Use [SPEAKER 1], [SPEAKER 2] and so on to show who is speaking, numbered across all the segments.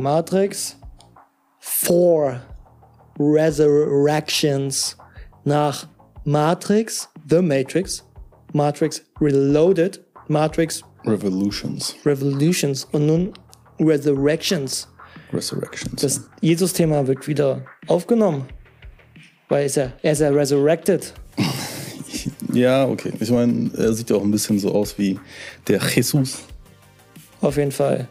[SPEAKER 1] Matrix 4 Resurrections nach Matrix, The Matrix, Matrix Reloaded, Matrix
[SPEAKER 2] Revolutions.
[SPEAKER 1] Revolutions und nun Resurrections.
[SPEAKER 2] Resurrections.
[SPEAKER 1] Das Jesus-Thema wird wieder aufgenommen. Weil ist er, er ist ja resurrected.
[SPEAKER 2] ja, okay. Ich meine, er sieht ja auch ein bisschen so aus wie der Jesus.
[SPEAKER 1] Auf jeden Fall.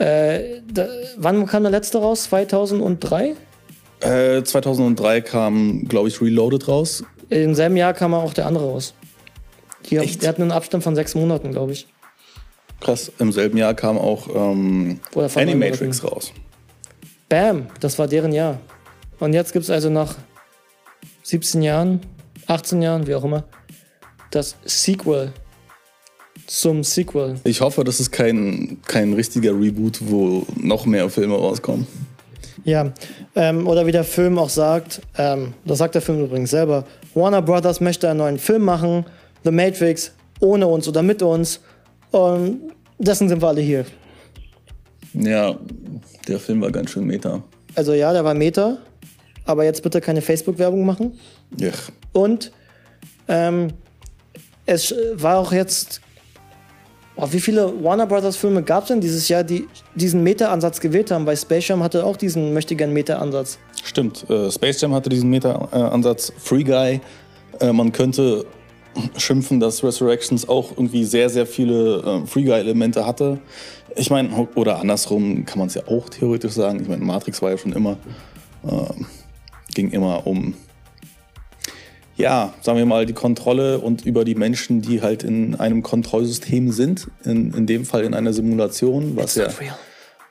[SPEAKER 1] Äh, da, wann kam der letzte raus? 2003?
[SPEAKER 2] Äh, 2003 kam, glaube ich, Reloaded raus.
[SPEAKER 1] Im selben Jahr kam auch der andere raus. Die, die hatten einen Abstand von sechs Monaten, glaube ich.
[SPEAKER 2] Krass, im selben Jahr kam auch ähm, Animatrix raus.
[SPEAKER 1] Bam, das war deren Jahr. Und jetzt gibt es also nach 17 Jahren, 18 Jahren, wie auch immer, das Sequel zum Sequel.
[SPEAKER 2] Ich hoffe, das ist kein, kein richtiger Reboot, wo noch mehr Filme rauskommen.
[SPEAKER 1] Ja, ähm, oder wie der Film auch sagt, ähm, das sagt der Film übrigens selber, Warner Brothers möchte einen neuen Film machen, The Matrix, ohne uns oder mit uns. Und dessen sind wir alle hier.
[SPEAKER 2] Ja, der Film war ganz schön meta.
[SPEAKER 1] Also ja, der war meta, aber jetzt bitte keine Facebook-Werbung machen.
[SPEAKER 2] Ja.
[SPEAKER 1] Und ähm, es war auch jetzt Oh, wie viele Warner Brothers Filme gab es denn dieses Jahr, die diesen Meta-Ansatz gewählt haben? Weil Space Jam hatte auch diesen möchtegern Meta-Ansatz.
[SPEAKER 2] Stimmt, äh, Space Jam hatte diesen Meta-Ansatz. Free Guy, äh, man könnte schimpfen, dass Resurrections auch irgendwie sehr, sehr viele äh, Free Guy-Elemente hatte. Ich meine, oder andersrum kann man es ja auch theoretisch sagen. Ich meine, Matrix war ja schon immer, äh, ging immer um ja, sagen wir mal, die Kontrolle und über die Menschen, die halt in einem Kontrollsystem sind, in, in dem Fall in einer Simulation, was ja,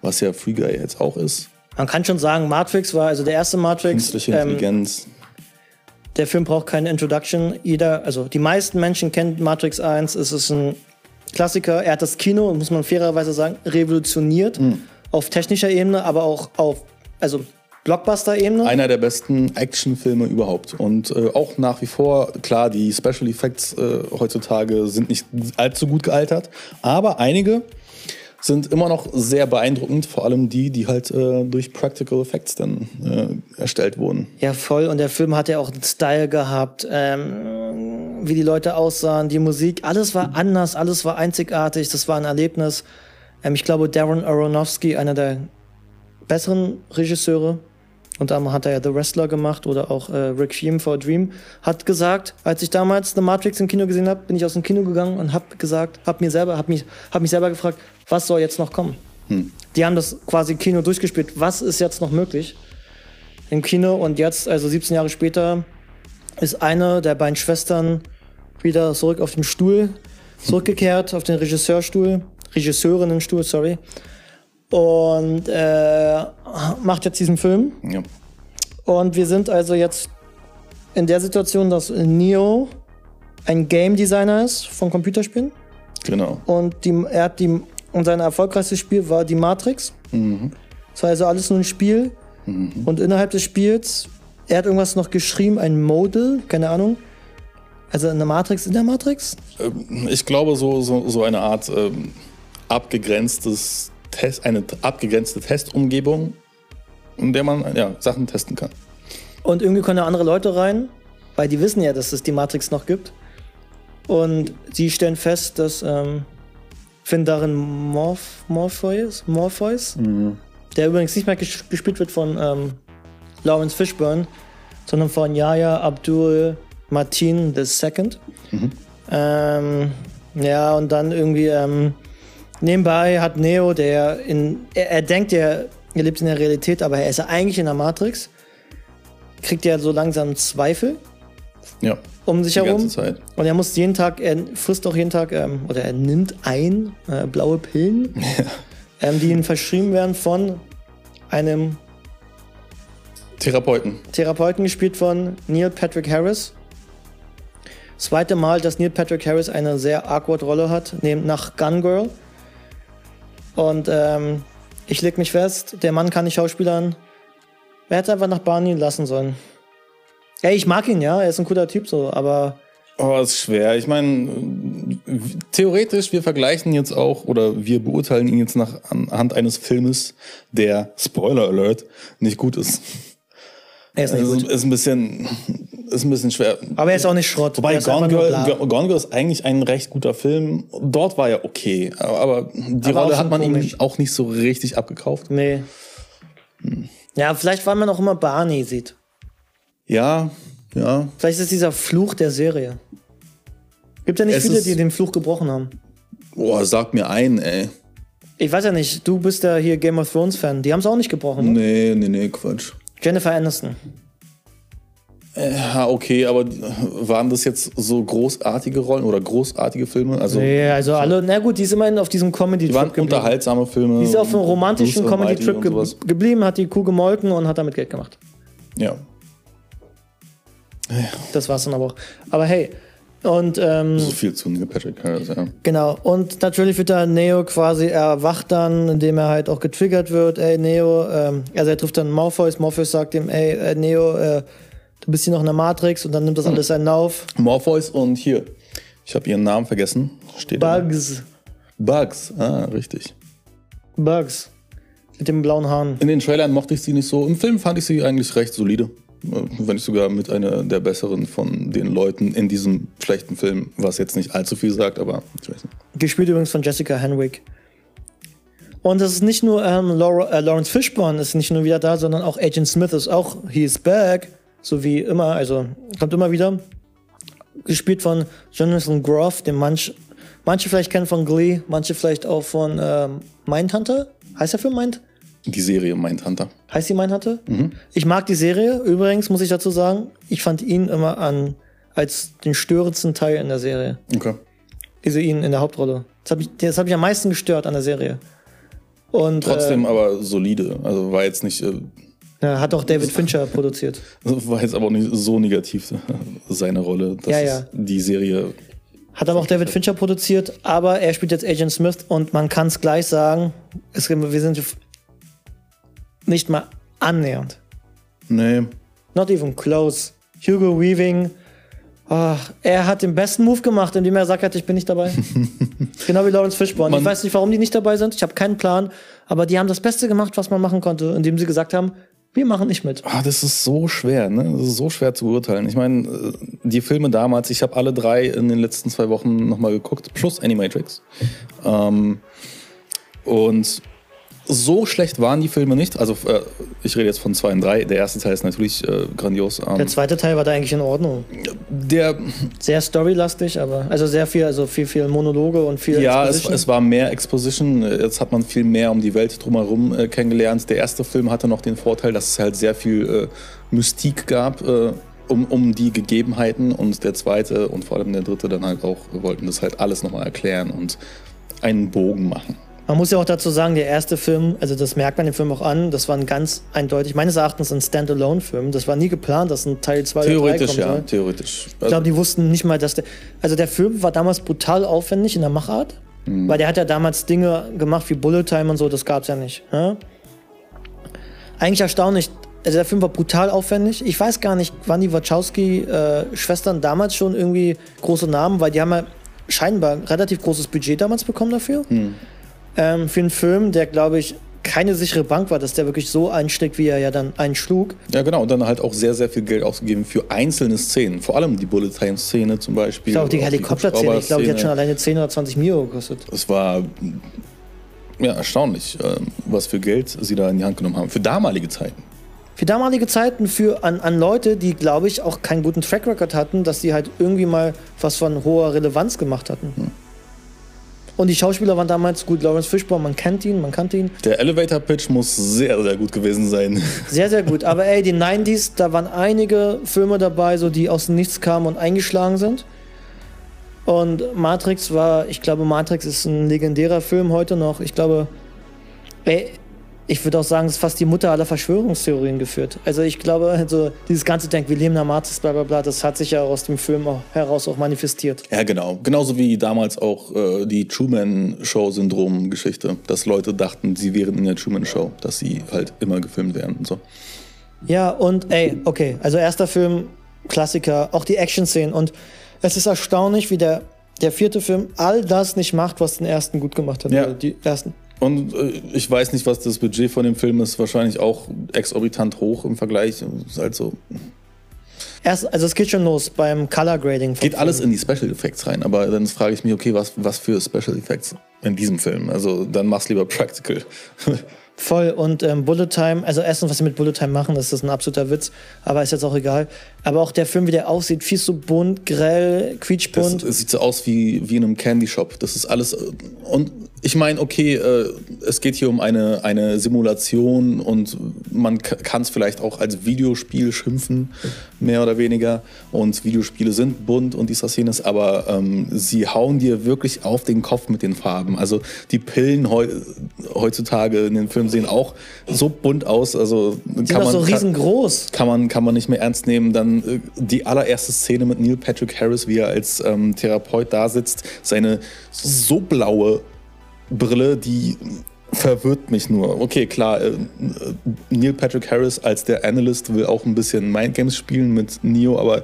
[SPEAKER 2] was ja Free Guy jetzt auch ist.
[SPEAKER 1] Man kann schon sagen, Matrix war also der erste Matrix.
[SPEAKER 2] Künstliche ähm, Intelligenz. Ähm,
[SPEAKER 1] der Film braucht keine Introduction. Jeder, also die meisten Menschen kennen Matrix 1. Es ist ein Klassiker. Er hat das Kino, muss man fairerweise sagen, revolutioniert. Mhm. Auf technischer Ebene, aber auch auf, also Blockbuster-Ebene.
[SPEAKER 2] Einer der besten Actionfilme überhaupt. Und äh, auch nach wie vor, klar, die Special Effects äh, heutzutage sind nicht allzu gut gealtert, aber einige sind immer noch sehr beeindruckend, vor allem die, die halt äh, durch Practical Effects dann äh, erstellt wurden.
[SPEAKER 1] Ja, voll. Und der Film hat ja auch einen Style gehabt, ähm, wie die Leute aussahen, die Musik, alles war anders, alles war einzigartig, das war ein Erlebnis. Ähm, ich glaube, Darren Aronofsky, einer der besseren Regisseure, und dann hat er ja The Wrestler gemacht oder auch äh, Requiem for a Dream, hat gesagt, als ich damals The Matrix im Kino gesehen habe, bin ich aus dem Kino gegangen und habe gesagt, habe mir selber, habe mich, hab mich selber gefragt, was soll jetzt noch kommen? Hm. Die haben das quasi Kino durchgespielt. Was ist jetzt noch möglich im Kino? Und jetzt, also 17 Jahre später, ist eine der beiden Schwestern wieder zurück auf den Stuhl, zurückgekehrt, auf den Regisseurstuhl, Regisseurinnenstuhl, sorry und äh, macht jetzt diesen Film. Ja. Und wir sind also jetzt in der Situation, dass Neo ein Game Designer ist von Computerspielen.
[SPEAKER 2] Genau.
[SPEAKER 1] Und die, er hat die, und sein erfolgreichstes Spiel war die Matrix. Mhm. Das war also alles nur ein Spiel. Mhm. Und innerhalb des Spiels, er hat irgendwas noch geschrieben, ein Model, keine Ahnung. Also eine Matrix in der Matrix?
[SPEAKER 2] Ähm, ich glaube, so, so, so eine Art ähm, abgegrenztes Test, eine abgegrenzte Testumgebung, in der man ja, Sachen testen kann.
[SPEAKER 1] Und irgendwie können andere Leute rein, weil die wissen ja, dass es die Matrix noch gibt. Und sie stellen fest, dass ähm, Finn darin Morph Morpheus, Morpheus mhm. der übrigens nicht mehr gespielt wird von ähm, Lawrence Fishburne, sondern von Yahya Abdul Martin II. Mhm. Ähm, ja, und dann irgendwie ähm, Nebenbei hat Neo, der in. Er, er denkt, er, er lebt in der Realität, aber er ist ja eigentlich in der Matrix. Kriegt ja so langsam Zweifel.
[SPEAKER 2] Ja.
[SPEAKER 1] Um sich herum. Und er muss jeden Tag, er frisst auch jeden Tag, ähm, oder er nimmt ein äh, blaue Pillen, ja. ähm, die ihm verschrieben werden von einem
[SPEAKER 2] Therapeuten.
[SPEAKER 1] Therapeuten gespielt von Neil Patrick Harris. Zweite Mal, dass Neil Patrick Harris eine sehr awkward Rolle hat, neben nach Gun Girl. Und ähm, ich leg mich fest, der Mann kann nicht schauspielern. Er hätte einfach nach Barney lassen sollen. Ey, ich mag ihn, ja, er ist ein cooler Typ so, aber
[SPEAKER 2] Oh, ist schwer. Ich meine, theoretisch, wir vergleichen jetzt auch oder wir beurteilen ihn jetzt nach anhand eines Filmes, der, Spoiler Alert, nicht gut ist.
[SPEAKER 1] Er ist nicht
[SPEAKER 2] Also,
[SPEAKER 1] gut.
[SPEAKER 2] ist ein bisschen, ist ein bisschen schwer.
[SPEAKER 1] Aber er ist auch nicht Schrott.
[SPEAKER 2] Wobei
[SPEAKER 1] ist
[SPEAKER 2] Gone Girl. Gone Girl ist eigentlich ein recht guter Film. Dort war er okay, aber, die
[SPEAKER 1] Aber
[SPEAKER 2] Rolle hat man ihm auch nicht so richtig abgekauft.
[SPEAKER 1] Nee. Ja, vielleicht, weil man auch immer Barney sieht.
[SPEAKER 2] Ja, ja.
[SPEAKER 1] Vielleicht ist es dieser Fluch der Serie. Gibt ja nicht
[SPEAKER 2] Es
[SPEAKER 1] viele, die den Fluch gebrochen haben.
[SPEAKER 2] Boah, sag mir ein, ey.
[SPEAKER 1] Ich weiß ja nicht, du bist ja hier Game of Thrones Fan. Die haben es auch nicht gebrochen. Ne?
[SPEAKER 2] Nee, nee, nee, Quatsch.
[SPEAKER 1] Jennifer Aniston.
[SPEAKER 2] Ja, okay, aber waren das jetzt so großartige Rollen oder großartige Filme? Also,
[SPEAKER 1] Nee, also alle, na gut, die ist immerhin auf diesem
[SPEAKER 2] die waren
[SPEAKER 1] Comedy-Trip geblieben.
[SPEAKER 2] unterhaltsame Filme.
[SPEAKER 1] Die ist auf einem romantischen Comedy-Trip ge geblieben, hat die Kuh gemolken und hat damit Geld gemacht.
[SPEAKER 2] Ja.
[SPEAKER 1] Das war's dann aber auch. Aber hey, und ähm,
[SPEAKER 2] So viel zu Neil Patrick Harris, ja.
[SPEAKER 1] Genau, und natürlich wird da Neo quasi erwacht dann, indem er halt auch getriggert wird. Ey, Neo, ähm, also er trifft dann Morpheus. Morpheus sagt ihm, ey, äh, Neo, äh, du bist hier noch in der Matrix und dann nimmt das alles seinen Lauf.
[SPEAKER 2] Morpheus und hier. Ich habe ihren Namen vergessen. Steht da.
[SPEAKER 1] Bugs,
[SPEAKER 2] Bugs, ah, richtig.
[SPEAKER 1] Bugs. Mit dem blauen Haaren.
[SPEAKER 2] In den Trailern mochte ich sie nicht so. Im Film fand ich sie eigentlich recht solide. Äh, Wenn nicht sogar mit einer der besseren von den Leuten in diesem schlechten Film, was jetzt nicht allzu viel sagt, aber ich weiß nicht.
[SPEAKER 1] Gespielt übrigens von Jessica Henwick. Und es ist nicht nur ähm, Laura, äh, Lawrence Fishburne ist nicht nur wieder da, sondern auch Agent Smith ist auch, he is back, so wie immer, also kommt immer wieder. Gespielt von Jonathan Groff, den manch, manche vielleicht kennen von Glee, manche vielleicht auch von ähm, Mindhunter. Heißt der Film Mind?
[SPEAKER 2] Die Serie Mindhunter.
[SPEAKER 1] Heißt die Mindhunter? Ich mag die Serie, übrigens muss ich dazu sagen, ich fand ihn immer an als den störendsten Teil in der Serie.
[SPEAKER 2] Okay.
[SPEAKER 1] Also ihn in der Hauptrolle. Das hat mich, das hat mich am meisten gestört an der Serie. Und
[SPEAKER 2] Trotzdem aber solide. Also war jetzt nicht, äh,
[SPEAKER 1] äh, ja, hat auch David Fincher produziert.
[SPEAKER 2] war jetzt aber auch nicht so negativ seine Rolle, dass
[SPEAKER 1] Ja, ja.
[SPEAKER 2] die Serie.
[SPEAKER 1] Hat aber auch David Fincher produziert, aber er spielt jetzt Agent Smith und man kann es gleich sagen, es, wir sind nicht mal annähernd.
[SPEAKER 2] Nee.
[SPEAKER 1] Not even close. Hugo Weaving, ach, er hat den besten Move gemacht, indem er gesagt hat, ich bin nicht dabei. genau wie Lawrence Fishburne. Ich
[SPEAKER 2] Man-
[SPEAKER 1] weiß nicht, warum die nicht dabei sind. Ich habe keinen Plan. Aber die haben das Beste gemacht, was man machen konnte, indem sie gesagt haben, wir machen nicht mit.
[SPEAKER 2] Ah, das ist so schwer, ne? Das ist so schwer zu beurteilen. Ich meine, äh, die Filme damals, ich habe alle drei in den letzten zwei Wochen nochmal geguckt, plus Animatrix. Ähm, und so schlecht waren die Filme nicht. Also äh, ich rede jetzt von zwei und drei. Der erste Teil ist natürlich äh, grandios. Ähm,
[SPEAKER 1] Der zweite Teil war da eigentlich in Ordnung.
[SPEAKER 2] der,
[SPEAKER 1] Sehr storylastig, aber also sehr viel, also viel, viel Monologe und viel
[SPEAKER 2] ja, es, es war mehr Exposition. Jetzt hat man viel mehr um die Welt drumherum äh, kennengelernt. Der erste Film hatte noch den Vorteil, dass es halt sehr viel äh, Mystik gab. Äh, um, um die Gegebenheiten und der zweite und vor allem der dritte dann halt auch wollten das halt alles nochmal erklären und einen Bogen machen.
[SPEAKER 1] Man muss ja auch dazu sagen, der erste Film, also das merkt man dem Film auch an, das war ein ganz eindeutig, meines Erachtens ein Standalone-Film. Das war nie geplant, dass ein Teil 2 oder 3
[SPEAKER 2] Theoretisch,
[SPEAKER 1] kommen
[SPEAKER 2] ja,
[SPEAKER 1] soll.
[SPEAKER 2] theoretisch.
[SPEAKER 1] Ich glaube, die wussten nicht mal, dass der. Also der Film war damals brutal aufwendig in der Machart,
[SPEAKER 2] Mhm.
[SPEAKER 1] weil der hat ja damals Dinge gemacht wie Bullet Time und so, das gab's ja nicht. Ja? Eigentlich erstaunlich. Also der Film war brutal aufwendig. Ich weiß gar nicht, waren die Wachowski-Schwestern damals schon irgendwie große Namen, weil die haben ja scheinbar ein relativ großes Budget damals bekommen dafür.
[SPEAKER 2] Hm.
[SPEAKER 1] Ähm, für einen Film, der, glaube ich, keine sichere Bank war, dass der wirklich so einsteckt, wie er ja dann einschlug.
[SPEAKER 2] Ja, genau. Und dann halt auch sehr, sehr viel Geld ausgegeben für einzelne Szenen. Vor allem die Bullet Time Szene zum Beispiel.
[SPEAKER 1] Ich glaube, die Helikopterszene, ich glaube, die hat schon alleine 10 oder 20 Mio gekostet.
[SPEAKER 2] Es war ja, erstaunlich, ähm, was für Geld sie da in die Hand genommen haben. Für damalige Zeiten.
[SPEAKER 1] Für damalige Zeiten, für an, an Leute, die, glaube ich, auch keinen guten Track Record hatten, dass die halt irgendwie mal was von hoher Relevanz gemacht hatten.
[SPEAKER 2] Hm.
[SPEAKER 1] Und die Schauspieler waren damals gut. Lawrence Fishburne, man kennt ihn, man kannte ihn.
[SPEAKER 2] Der Elevator Pitch muss sehr, sehr gut gewesen sein.
[SPEAKER 1] Sehr, sehr gut. Aber ey, die 90s, da waren einige Filme dabei, so die aus dem Nichts kamen und eingeschlagen sind. Und Matrix war, ich glaube, Matrix ist ein legendärer Film heute noch. Ich glaube, ey, ich würde auch sagen, es ist fast die Mutter aller Verschwörungstheorien geführt. Also ich glaube, also dieses ganze Denk, wir leben in der Matrix, bla bla bla, das hat sich ja aus dem Film auch heraus auch manifestiert.
[SPEAKER 2] Ja, genau. Genauso wie damals auch äh, die Truman-Show-Syndrom-Geschichte. Dass Leute dachten, sie wären in der Truman-Show, dass sie halt immer gefilmt werden und so.
[SPEAKER 1] Ja, und ey, okay, also erster Film, Klassiker, auch die Action-Szenen und es ist erstaunlich, wie der, der vierte Film all das nicht macht, was den ersten gut gemacht hat.
[SPEAKER 2] Ja.
[SPEAKER 1] Oder Die ersten.
[SPEAKER 2] Und äh, ich weiß nicht, was das Budget von dem Film ist. Wahrscheinlich auch exorbitant hoch im Vergleich. Ist halt so.
[SPEAKER 1] Erst, also es geht schon los beim Color Grading.
[SPEAKER 2] Geht alles
[SPEAKER 1] Film.
[SPEAKER 2] in die Special Effects rein. Aber dann frage ich mich, okay, was, was für Special Effects in diesem Film? Also dann mach's lieber practical.
[SPEAKER 1] Voll und ähm, Bullet Time, also erstens, was sie mit Bullet Time machen, das ist ein absoluter Witz, aber ist jetzt auch egal. Aber auch der Film, wie der aussieht, viel so bunt, grell, quietschbunt.
[SPEAKER 2] es sieht so aus wie, wie in einem Candy Shop. Das ist alles. äh, Und ich meine, okay, äh, es geht hier um eine, eine Simulation und man kann es vielleicht auch als Videospiel schimpfen, mehr oder weniger. Und Videospiele sind bunt und dies, das, jenes, aber ähm, sie hauen dir wirklich auf den Kopf mit den Farben. Also die Pillen heu heutzutage in den Filmen sehen auch so bunt aus. Also
[SPEAKER 1] die sind auch so riesengroß.
[SPEAKER 2] kann man, kann man nicht mehr ernst nehmen. Dann äh, die allererste Szene mit Neil Patrick Harris, wie er als ähm, Therapeut da sitzt, seine so blaue Brille, die verwirrt mich nur. Okay, klar, äh, Neil Patrick Harris als der Analyst will auch ein bisschen Mindgames spielen mit Neo, aber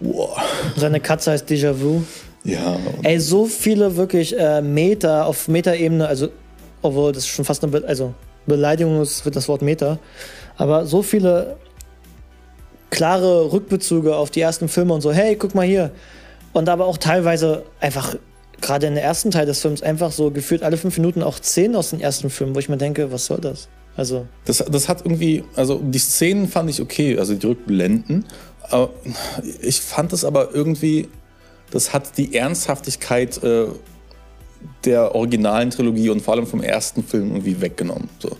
[SPEAKER 2] wow,
[SPEAKER 1] Seine Katze heißt Déjà-vu.
[SPEAKER 2] ja.
[SPEAKER 1] Ey, so viele wirklich äh, Meta auf Meta-Ebene, also, obwohl das schon fast eine Be also, Beleidigung ist, wird das Wort Meta, aber so viele klare Rückbezüge auf die ersten Filme und so, hey, guck mal hier. Und aber auch teilweise einfach, gerade in der ersten Teil des Films, einfach so gefühlt alle fünf Minuten auch Szenen aus den ersten Filmen, wo ich mir denke, was soll das? Also,
[SPEAKER 2] Das, das hat irgendwie, also die Szenen fand ich okay, also die Rückblenden. Aber ich fand es aber irgendwie, das hat die Ernsthaftigkeit äh, der originalen Trilogie und vor allem vom ersten Film irgendwie weggenommen. So.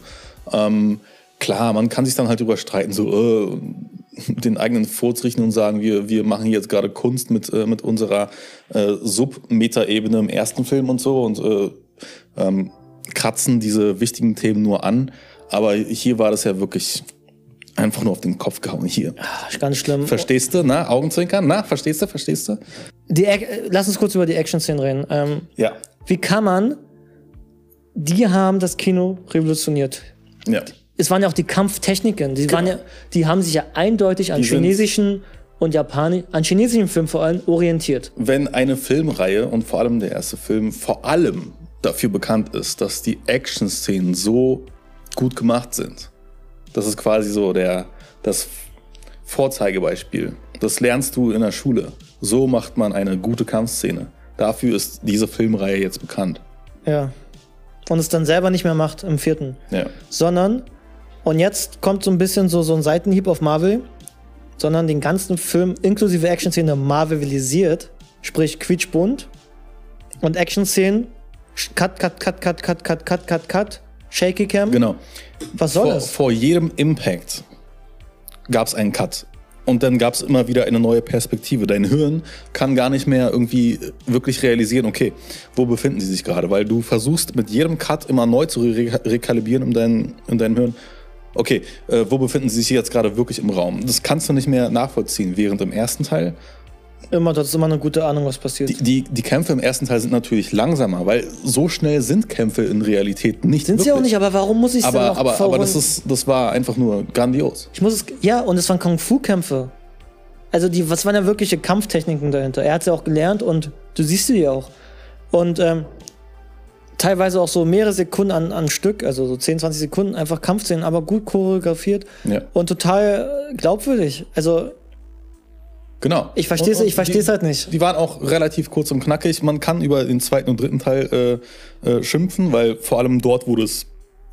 [SPEAKER 2] Ähm, klar, man kann sich dann halt überstreiten, so äh, den eigenen Furz richten und sagen, wir, wir machen hier jetzt gerade Kunst mit, äh, mit unserer äh, Sub-Meta-Ebene im ersten Film und so und äh, ähm, kratzen diese wichtigen Themen nur an. Aber hier war das ja wirklich einfach nur auf den Kopf gehauen. Hier.
[SPEAKER 1] ah, ganz schlimm.
[SPEAKER 2] Verstehst du? Na, Augenzwinkern? Na, verstehst du? Verstehst du?
[SPEAKER 1] Die, äh, lass uns kurz über die Action-Szenen reden. Ähm,
[SPEAKER 2] Ja.
[SPEAKER 1] wie kann man, die haben das Kino revolutioniert.
[SPEAKER 2] Ja.
[SPEAKER 1] Es waren ja auch die Kampftechniken, die, waren ja, die haben sich ja eindeutig an
[SPEAKER 2] Die
[SPEAKER 1] chinesischen und Japanisch, an chinesischen Filmen vor allem orientiert.
[SPEAKER 2] Wenn eine Filmreihe und vor allem der erste Film vor allem dafür bekannt ist, dass die Action-Szenen so gut gemacht sind, das ist quasi so der, das Vorzeigebeispiel. Das lernst du in der Schule. So macht man eine gute Kampfszene. Dafür ist diese Filmreihe jetzt bekannt.
[SPEAKER 1] Ja. Und es dann selber nicht mehr macht im vierten.
[SPEAKER 2] Ja.
[SPEAKER 1] Sondern, und jetzt kommt so ein bisschen so, so ein Seitenhieb auf Marvel, sondern den ganzen Film inklusive Action-Szene marvelisiert, sprich quietschbunt und Action-Szenen, cut, cut, cut, cut, cut, cut, cut, cut, cut, shaky cam.
[SPEAKER 2] Genau.
[SPEAKER 1] Was soll
[SPEAKER 2] vor,
[SPEAKER 1] das?
[SPEAKER 2] vor jedem Impact gab es einen Cut. Und dann gab es immer wieder eine neue Perspektive. Dein Hirn kann gar nicht mehr irgendwie wirklich realisieren, okay, wo befinden sie sich gerade? Weil du versuchst mit jedem Cut immer neu zu re rekalibrieren in, dein, in deinem Hirn. Okay, äh, wo befinden sie sich jetzt gerade wirklich im Raum? Das kannst du nicht mehr nachvollziehen. Während im ersten Teil
[SPEAKER 1] Immer, das ist immer eine gute Ahnung, was passiert.
[SPEAKER 2] die, die, die Kämpfe im ersten Teil sind natürlich langsamer, weil so schnell sind Kämpfe in Realität nicht.
[SPEAKER 1] Sind sie auch
[SPEAKER 2] wirklich.
[SPEAKER 1] nicht, aber warum muss ich es
[SPEAKER 2] Aber, aber, aber das, ist, das war einfach nur grandios.
[SPEAKER 1] Ich muss es. Ja, und es waren Kung-Fu-Kämpfe. Also, die, was waren ja wirkliche Kampftechniken dahinter? Er hat sie auch gelernt und du siehst sie ja auch. Und ähm, teilweise auch so mehrere Sekunden an, an Stück, also so 10, 20 Sekunden, einfach Kampfszenen, aber gut choreografiert
[SPEAKER 2] Ja.
[SPEAKER 1] und total glaubwürdig. Also,
[SPEAKER 2] Genau.
[SPEAKER 1] Ich versteh's-
[SPEAKER 2] Und- und
[SPEAKER 1] ich versteh's
[SPEAKER 2] die-
[SPEAKER 1] halt nicht.
[SPEAKER 2] Die waren auch relativ kurz und knackig. Man kann über den zweiten und dritten Teil äh, äh, schimpfen, weil vor allem dort wurde es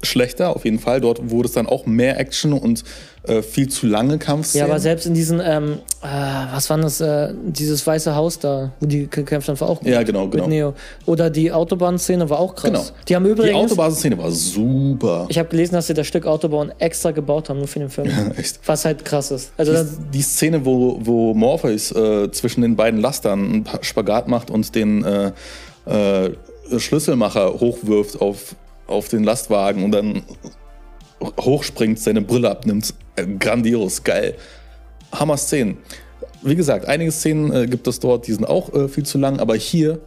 [SPEAKER 2] schlechter, auf jeden Fall. Dort wurde es dann auch mehr Action und äh, viel zu lange Kampfszenen.
[SPEAKER 1] ja, aber selbst in diesen, ähm, äh, was war das, äh, dieses weiße Haus da, wo die gekämpft haben, war auch gut.
[SPEAKER 2] Ja, genau, genau.
[SPEAKER 1] Mit Neo. Oder die Autobahnszene war auch krass.
[SPEAKER 2] Genau.
[SPEAKER 1] Die haben
[SPEAKER 2] Die
[SPEAKER 1] übrigens.
[SPEAKER 2] Autobahnszene war super.
[SPEAKER 1] Ich habe gelesen, dass sie das Stück Autobahn extra gebaut haben, nur für den Film.
[SPEAKER 2] Echt.
[SPEAKER 1] Was halt krass ist. Also
[SPEAKER 2] Die, die Szene, wo, wo Morpheus äh, zwischen den beiden Lastern einen Pa- Spagat macht und den äh, äh, Schlüsselmacher hochwirft auf, auf den Lastwagen und dann hochspringt, seine Brille abnimmt. Äh, grandios, geil. Hammer Szenen. Wie gesagt, einige Szenen äh, gibt es dort, die sind auch äh, viel zu lang, aber hier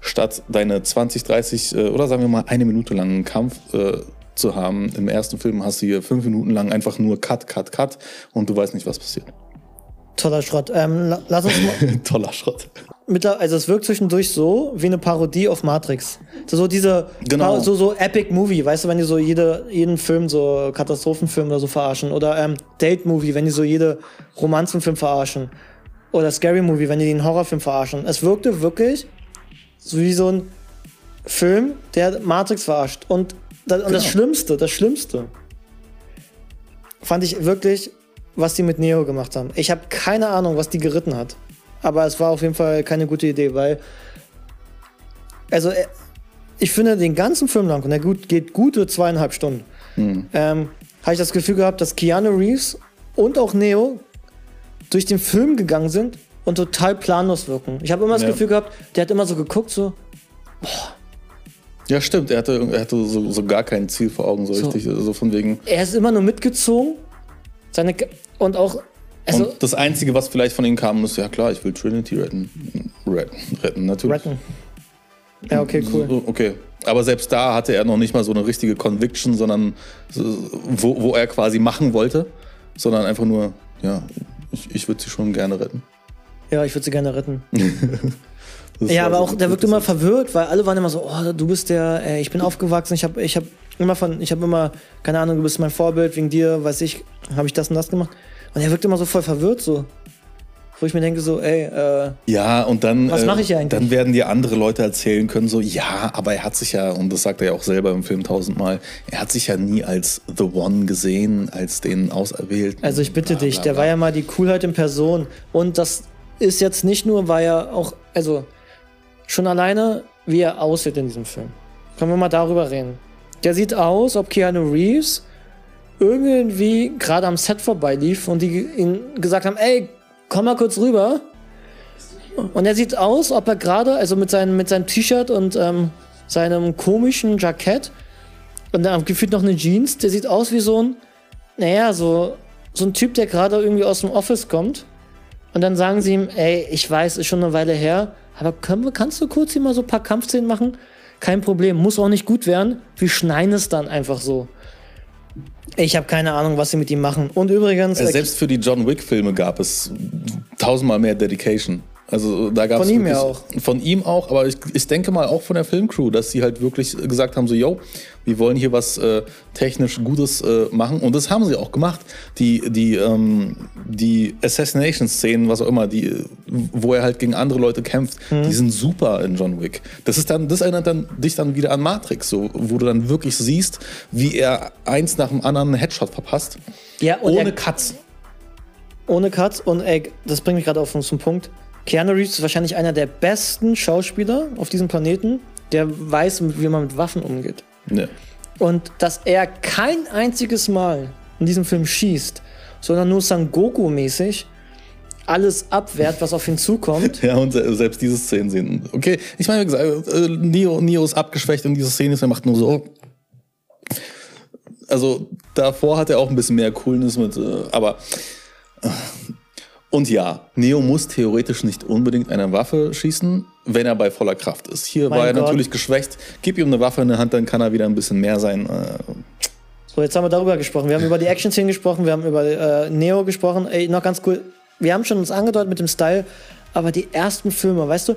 [SPEAKER 2] statt deine 20, 30 äh, oder sagen wir mal eine Minute langen Kampf äh, zu haben, im ersten Film hast du hier fünf Minuten lang einfach nur Cut, Cut, Cut und du weißt nicht, was passiert.
[SPEAKER 1] Toller Schrott. Ähm, la- lass uns mal.
[SPEAKER 2] Toller Schrott.
[SPEAKER 1] Also es wirkt zwischendurch so wie eine Parodie auf Matrix. So, so diese
[SPEAKER 2] Genau.
[SPEAKER 1] So so Epic Movie, weißt du, wenn die so jede jeden Film so Katastrophenfilm oder so verarschen oder ähm, Date Movie, wenn die so jede Romanzenfilm verarschen oder Scary Movie, wenn die den Horrorfilm verarschen. Es wirkte wirklich so wie so ein Film, der Matrix verarscht und, da, und das
[SPEAKER 2] Genau.
[SPEAKER 1] Schlimmste, das Schlimmste fand ich wirklich, was die mit Neo gemacht haben. Ich habe keine Ahnung, was die geritten hat. Aber es war auf jeden Fall keine gute Idee, weil. Also, äh, ich finde den ganzen Film lang, und der gut, geht gute zweieinhalb Stunden, ähm, habe ich das Gefühl gehabt, dass Keanu Reeves und auch Neo durch den Film gegangen sind und total planlos wirken. Ich habe immer das
[SPEAKER 2] Ja.
[SPEAKER 1] Gefühl gehabt, der hat immer so geguckt, so,
[SPEAKER 2] Ja, stimmt. Er hatte, er hatte so, so gar kein Ziel vor Augen, so,
[SPEAKER 1] So.
[SPEAKER 2] richtig. So von wegen.
[SPEAKER 1] er ist immer nur mitgezogen. Seine, und auch, also,
[SPEAKER 2] Und das Einzige, was vielleicht von ihm kam, ist, ja klar, ich will Trinity retten. Retten, retten natürlich.
[SPEAKER 1] retten. Ja, okay, cool.
[SPEAKER 2] Okay. Aber selbst da hatte er noch nicht mal so eine richtige Conviction, sondern so, wo, wo er quasi machen wollte, sondern einfach nur, ja, ich, ich würde sie schon gerne retten.
[SPEAKER 1] Ja, ich würde sie gerne retten. Ja, aber
[SPEAKER 2] so
[SPEAKER 1] auch, der wirkt immer verwirrt, weil alle waren immer so, oh, du bist der, ey, ich bin aufgewachsen, ich habe ich hab immer von, ich habe immer, keine Ahnung, du bist mein Vorbild, wegen dir, weiß ich, habe ich das und das gemacht. Und er wirkt immer so voll verwirrt, so. Wo ich mir denke, so, ey, äh,
[SPEAKER 2] Ja, und dann,
[SPEAKER 1] Was mache ich hier eigentlich?
[SPEAKER 2] dann werden dir andere Leute erzählen können, so, ja, aber er hat sich ja, und das sagt er ja auch selber im Film tausendmal, er hat sich ja nie als The One gesehen, als den Auserwählten.
[SPEAKER 1] also ich bitte
[SPEAKER 2] Bla,
[SPEAKER 1] dich,
[SPEAKER 2] bla,
[SPEAKER 1] der
[SPEAKER 2] bla.
[SPEAKER 1] war ja mal die Coolheit in Person. Und das ist jetzt nicht nur, weil er auch, also schon alleine, wie er aussieht in diesem Film. Können wir mal darüber reden. Der sieht aus, ob Keanu Reeves irgendwie gerade am Set vorbeilief und die ihn gesagt haben, ey, komm mal kurz rüber. Und er sieht aus, ob er gerade, also mit seinem, mit seinem T-Shirt und ähm, seinem komischen Jackett und dann gefühlt noch eine Jeans, der sieht aus wie so ein, naja, so, so ein Typ, der gerade irgendwie aus dem Office kommt. Und dann sagen sie ihm, ey, ich weiß, ist schon eine Weile her, aber wir, kannst du kurz hier mal so ein paar Kampfszenen machen? Kein Problem, muss auch nicht gut werden. Wir schneiden es dann einfach so. Ich habe keine Ahnung, was sie mit ihm machen. Und übrigens,
[SPEAKER 2] Äh,
[SPEAKER 1] äh,
[SPEAKER 2] Selbst für die John Wick-Filme gab es tausendmal mehr Dedication. Also da gab es
[SPEAKER 1] Von ihm ja auch.
[SPEAKER 2] Von ihm auch, aber ich, ich denke mal auch von der Filmcrew, dass sie halt wirklich gesagt haben, so, yo, wir wollen hier was äh, technisch Gutes äh, machen. Und das haben sie auch gemacht. Die, die, ähm, die Assassination-Szenen, was auch immer, die, wo er halt gegen andere Leute kämpft,
[SPEAKER 1] Mhm.
[SPEAKER 2] die sind super in John Wick. Das ist dann, das erinnert dann dich dann wieder an Matrix, so, wo du dann wirklich siehst, wie er eins nach dem anderen einen Headshot verpasst.
[SPEAKER 1] ja, und
[SPEAKER 2] Ohne Cuts.
[SPEAKER 1] ohne Cuts. Und ey, das bringt mich gerade auf zum Punkt. Keanu Reeves ist wahrscheinlich einer der besten Schauspieler auf diesem Planeten, der weiß, wie man mit Waffen umgeht.
[SPEAKER 2] Ne.
[SPEAKER 1] Und dass er kein einziges Mal in diesem Film schießt, sondern nur Sangoku-mäßig alles abwehrt, was auf ihn zukommt.
[SPEAKER 2] Ja, und se- selbst diese Szenen sehen. Okay, ich meine, wie gesagt, äh, Neo, Neo ist abgeschwächt und diese Szene ist, er macht nur so. Also davor hat er auch ein bisschen mehr Coolness mit, äh, aber. Und ja, Neo muss theoretisch nicht unbedingt eine Waffe schießen, wenn er bei voller Kraft ist. Hier
[SPEAKER 1] Mein
[SPEAKER 2] war er
[SPEAKER 1] Gott.
[SPEAKER 2] natürlich geschwächt. Gib ihm eine Waffe in der Hand, dann kann er wieder ein bisschen mehr sein. Äh,
[SPEAKER 1] So, jetzt haben wir darüber gesprochen. Wir haben über die Action-Szenen gesprochen, wir haben über äh, Neo gesprochen. Ey, noch ganz cool. Wir haben schon uns angedeutet mit dem Style, aber die ersten Filme, weißt du,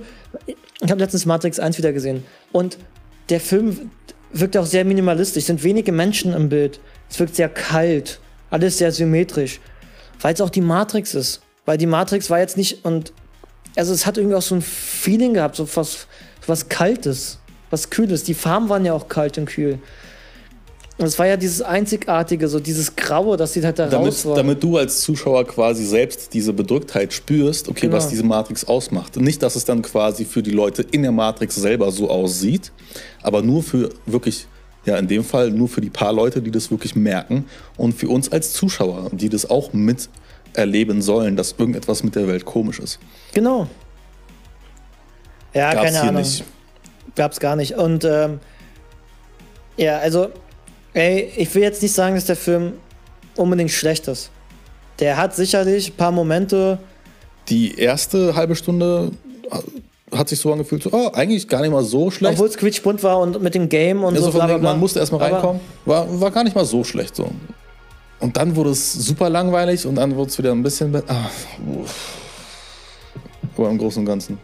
[SPEAKER 1] ich habe letztens Matrix 1 wieder gesehen und der Film wirkt auch sehr minimalistisch. Es sind wenige Menschen im Bild. Es wirkt sehr kalt, alles sehr symmetrisch, weil es auch die Matrix ist. Weil die Matrix war jetzt nicht und also es hat irgendwie auch so ein Feeling gehabt, so was, was Kaltes, was Kühles. Die Farben waren ja auch kalt und kühl. Und es war ja dieses Einzigartige, so dieses Graue, das sieht halt da
[SPEAKER 2] damit,
[SPEAKER 1] raus war.
[SPEAKER 2] damit du als Zuschauer quasi selbst diese Bedrücktheit spürst, okay,
[SPEAKER 1] Genau.
[SPEAKER 2] was diese Matrix ausmacht. Nicht, dass es dann quasi für die Leute in der Matrix selber so aussieht, aber nur für wirklich, ja, in dem Fall nur für die paar Leute, die das wirklich merken und für uns als Zuschauer, die das auch mit erleben sollen, dass irgendetwas mit der Welt komisch ist.
[SPEAKER 1] Genau. Ja,
[SPEAKER 2] Gab's
[SPEAKER 1] keine
[SPEAKER 2] hier
[SPEAKER 1] Ahnung.
[SPEAKER 2] nicht.
[SPEAKER 1] Gab's gar nicht. Und ähm, ja, also, ey, ich will jetzt nicht sagen, dass der Film unbedingt schlecht ist. Der hat sicherlich ein paar Momente,
[SPEAKER 2] Die erste halbe Stunde hat sich so angefühlt, so, oh, eigentlich gar nicht mal so schlecht.
[SPEAKER 1] obwohl es quietschbunt war und mit dem Game und
[SPEAKER 2] Ja,
[SPEAKER 1] so
[SPEAKER 2] so
[SPEAKER 1] bla bla bla.
[SPEAKER 2] man musste erstmal reinkommen. War, war gar nicht mal so schlecht so. Und dann wurde es super langweilig und dann wurde es wieder ein bisschen. uff. Aber im Großen und Ganzen.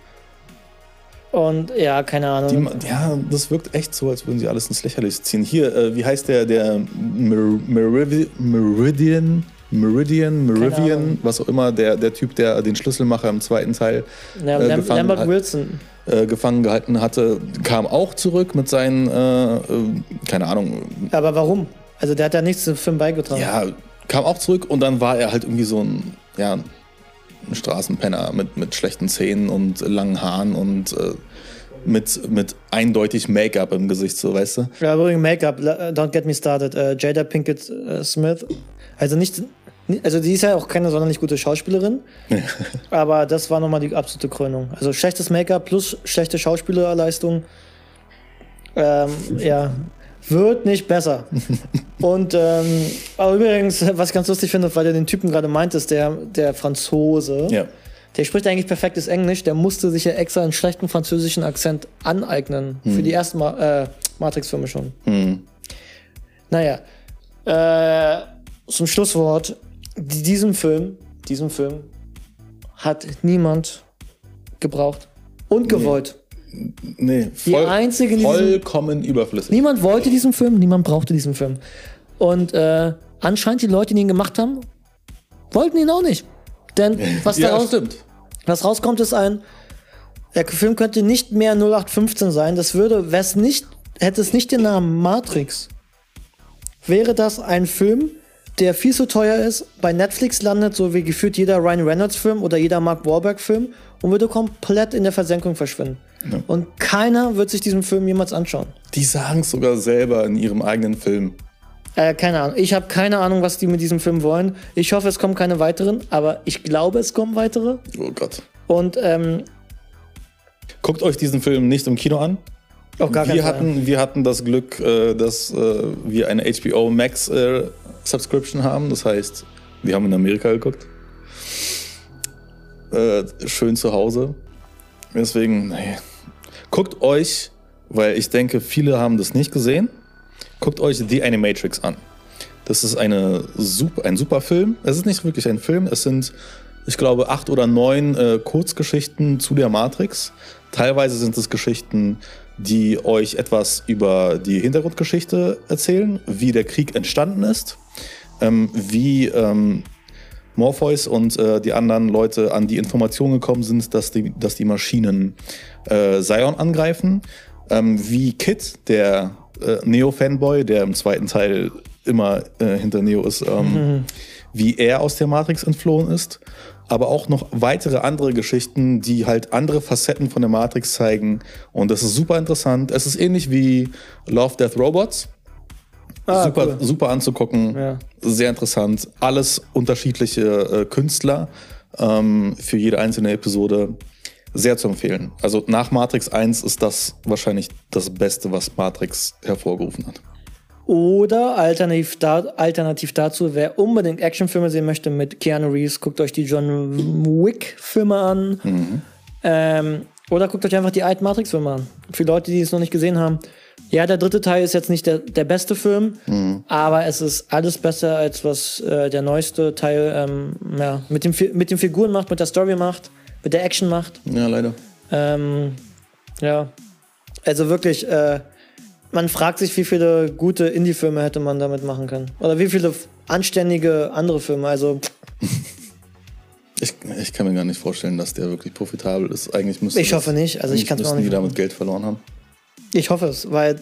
[SPEAKER 1] Und ja, keine Ahnung.
[SPEAKER 2] Die, ja, das wirkt echt so, als würden sie alles ins Lächerliche ziehen. Hier, äh, wie heißt der, der Mer Merivi- Meridian, Meridian, Meridian,
[SPEAKER 1] Ahnung.
[SPEAKER 2] was auch immer, der, der Typ, der den Schlüsselmacher im zweiten Teil
[SPEAKER 1] ja,
[SPEAKER 2] äh, gefangen
[SPEAKER 1] Lambert Wilson.
[SPEAKER 2] äh, gefangen gehalten hatte, kam auch zurück mit seinen, äh, äh, keine Ahnung,
[SPEAKER 1] Aber warum? Also der hat ja nichts zum Film beigetragen.
[SPEAKER 2] ja, kam auch zurück und dann war er halt irgendwie so ein, ja, ein Straßenpenner mit, mit schlechten Zähnen und langen Haaren und äh, mit, mit eindeutig Make-up im Gesicht, so weißt du?
[SPEAKER 1] Ja, übrigens Make-up, don't get me started. Äh, Jada Pinkett äh, Smith, also nicht, ni- also die ist ja auch keine sonderlich gute Schauspielerin, aber das war nochmal die absolute Krönung. Also schlechtes Make-up plus schlechte Schauspielerleistung, ähm, ja, wird nicht besser. Und ähm, aber übrigens, was ich ganz lustig finde, weil du den Typen gerade meintest, der, der Franzose,
[SPEAKER 2] Ja.
[SPEAKER 1] der spricht eigentlich perfektes Englisch, der musste sich ja extra einen schlechten französischen Akzent aneignen. Für die ersten Ma äh, Matrix-Filme schon.
[SPEAKER 2] Hm.
[SPEAKER 1] Naja, äh, zum Schlusswort. Die- Diesen Film, diesen Film hat niemand gebraucht und gewollt.
[SPEAKER 2] Nee,
[SPEAKER 1] Die
[SPEAKER 2] voll,
[SPEAKER 1] einzige in diesem,
[SPEAKER 2] vollkommen überflüssig.
[SPEAKER 1] Niemand wollte diesen Film, niemand brauchte diesen Film. Und äh, anscheinend die Leute, die ihn gemacht haben, wollten ihn auch nicht. Denn was
[SPEAKER 2] ja,
[SPEAKER 1] daraus
[SPEAKER 2] stimmt.
[SPEAKER 1] Was rauskommt, ist ein. Der Film könnte nicht mehr 0815 sein. Das würde, wär's nicht, hätte es nicht den Namen Matrix, wäre das ein Film, der viel zu teuer ist, bei Netflix landet, so wie gefühlt jeder Ryan Reynolds-Film oder jeder Mark Wahlberg-Film und würde komplett in der Versenkung verschwinden. Und keiner wird sich diesen Film jemals anschauen.
[SPEAKER 2] Die sagen es sogar selber in ihrem eigenen Film.
[SPEAKER 1] Äh, keine Ahnung. Ich habe keine Ahnung, was die mit diesem Film wollen. Ich hoffe, es kommen keine weiteren, aber ich glaube, es kommen weitere.
[SPEAKER 2] Oh Gott.
[SPEAKER 1] Und ähm,
[SPEAKER 2] Guckt euch diesen Film nicht im Kino an.
[SPEAKER 1] auf gar
[SPEAKER 2] wir,
[SPEAKER 1] Fall.
[SPEAKER 2] hatten, wir hatten das Glück, äh, dass äh, wir eine HBO Max äh, Subscription haben. Das heißt, wir haben in Amerika geguckt. Schön zu Hause. Deswegen, nee. Guckt euch, weil ich denke, viele haben das nicht gesehen, guckt euch The Animatrix an. Das ist eine super, ein super Film. Es ist nicht wirklich ein Film, es sind, ich glaube, acht oder neun äh, Kurzgeschichten zu der Matrix. Teilweise sind es Geschichten, die euch etwas über die Hintergrundgeschichte erzählen, wie der Krieg entstanden ist, ähm, wie ähm, Morpheus und äh, die anderen Leute an die Information gekommen sind, dass die, dass die Maschinen äh, Zion angreifen, ähm, wie Kit, der äh, Neo-Fanboy, der im zweiten Teil immer äh, hinter Neo ist, ähm, wie er aus der Matrix entflohen ist, aber auch noch weitere andere Geschichten, die halt andere Facetten von der Matrix zeigen. Und das ist super interessant. Es ist ähnlich wie Love, Death, Robots.
[SPEAKER 1] Ah,
[SPEAKER 2] super,
[SPEAKER 1] cool.
[SPEAKER 2] super anzugucken.
[SPEAKER 1] Ja.
[SPEAKER 2] Sehr interessant. Alles unterschiedliche äh, Künstler ähm, für jede einzelne Episode. Sehr zu empfehlen. Also nach Matrix 1 ist das wahrscheinlich das Beste, was Matrix hervorgerufen hat.
[SPEAKER 1] Oder alternativ, da, alternativ dazu, wer unbedingt Actionfilme sehen möchte mit Keanu Reeves, guckt euch die John Wick-Filme an. Ähm, oder guckt euch einfach die alten Matrix-Filme an. Für Leute, die es noch nicht gesehen haben. Ja, der dritte Teil ist jetzt nicht der, der beste Film, aber es ist alles besser, als was äh, der neueste Teil ähm, ja, mit, dem, mit den Figuren macht, mit der Story macht, mit der Action macht.
[SPEAKER 2] Ja, leider.
[SPEAKER 1] Ähm, ja, also wirklich, äh, man fragt sich, wie viele gute Indie-Filme hätte man damit machen können. Oder wie viele anständige andere Filme. Also,
[SPEAKER 2] Ich, ich kann mir gar nicht vorstellen, dass der wirklich profitabel ist. Eigentlich müsste
[SPEAKER 1] Ich hoffe nicht. Also ich kann's mir auch nicht
[SPEAKER 2] die damit Geld verloren haben.
[SPEAKER 1] Ich hoffe es, weil.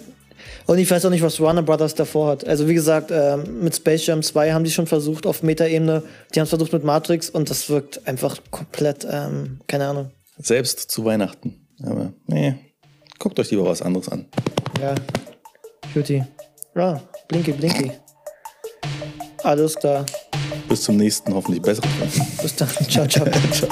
[SPEAKER 1] Und ich weiß auch nicht, was Warner Brothers davor hat. Also, wie gesagt, ähm, mit Space Jam 2 haben die schon versucht auf Meta-Ebene. Die haben es versucht mit Matrix und das wirkt einfach komplett, ähm, keine Ahnung.
[SPEAKER 2] Selbst zu Weihnachten. Aber nee, guckt euch lieber was anderes an.
[SPEAKER 1] Ja. Cutie. Ja, Blinky, Blinky. Alles klar.
[SPEAKER 2] Bis zum nächsten, hoffentlich besseren.
[SPEAKER 1] Bis dann. Ciao, ciao.
[SPEAKER 2] Ciao.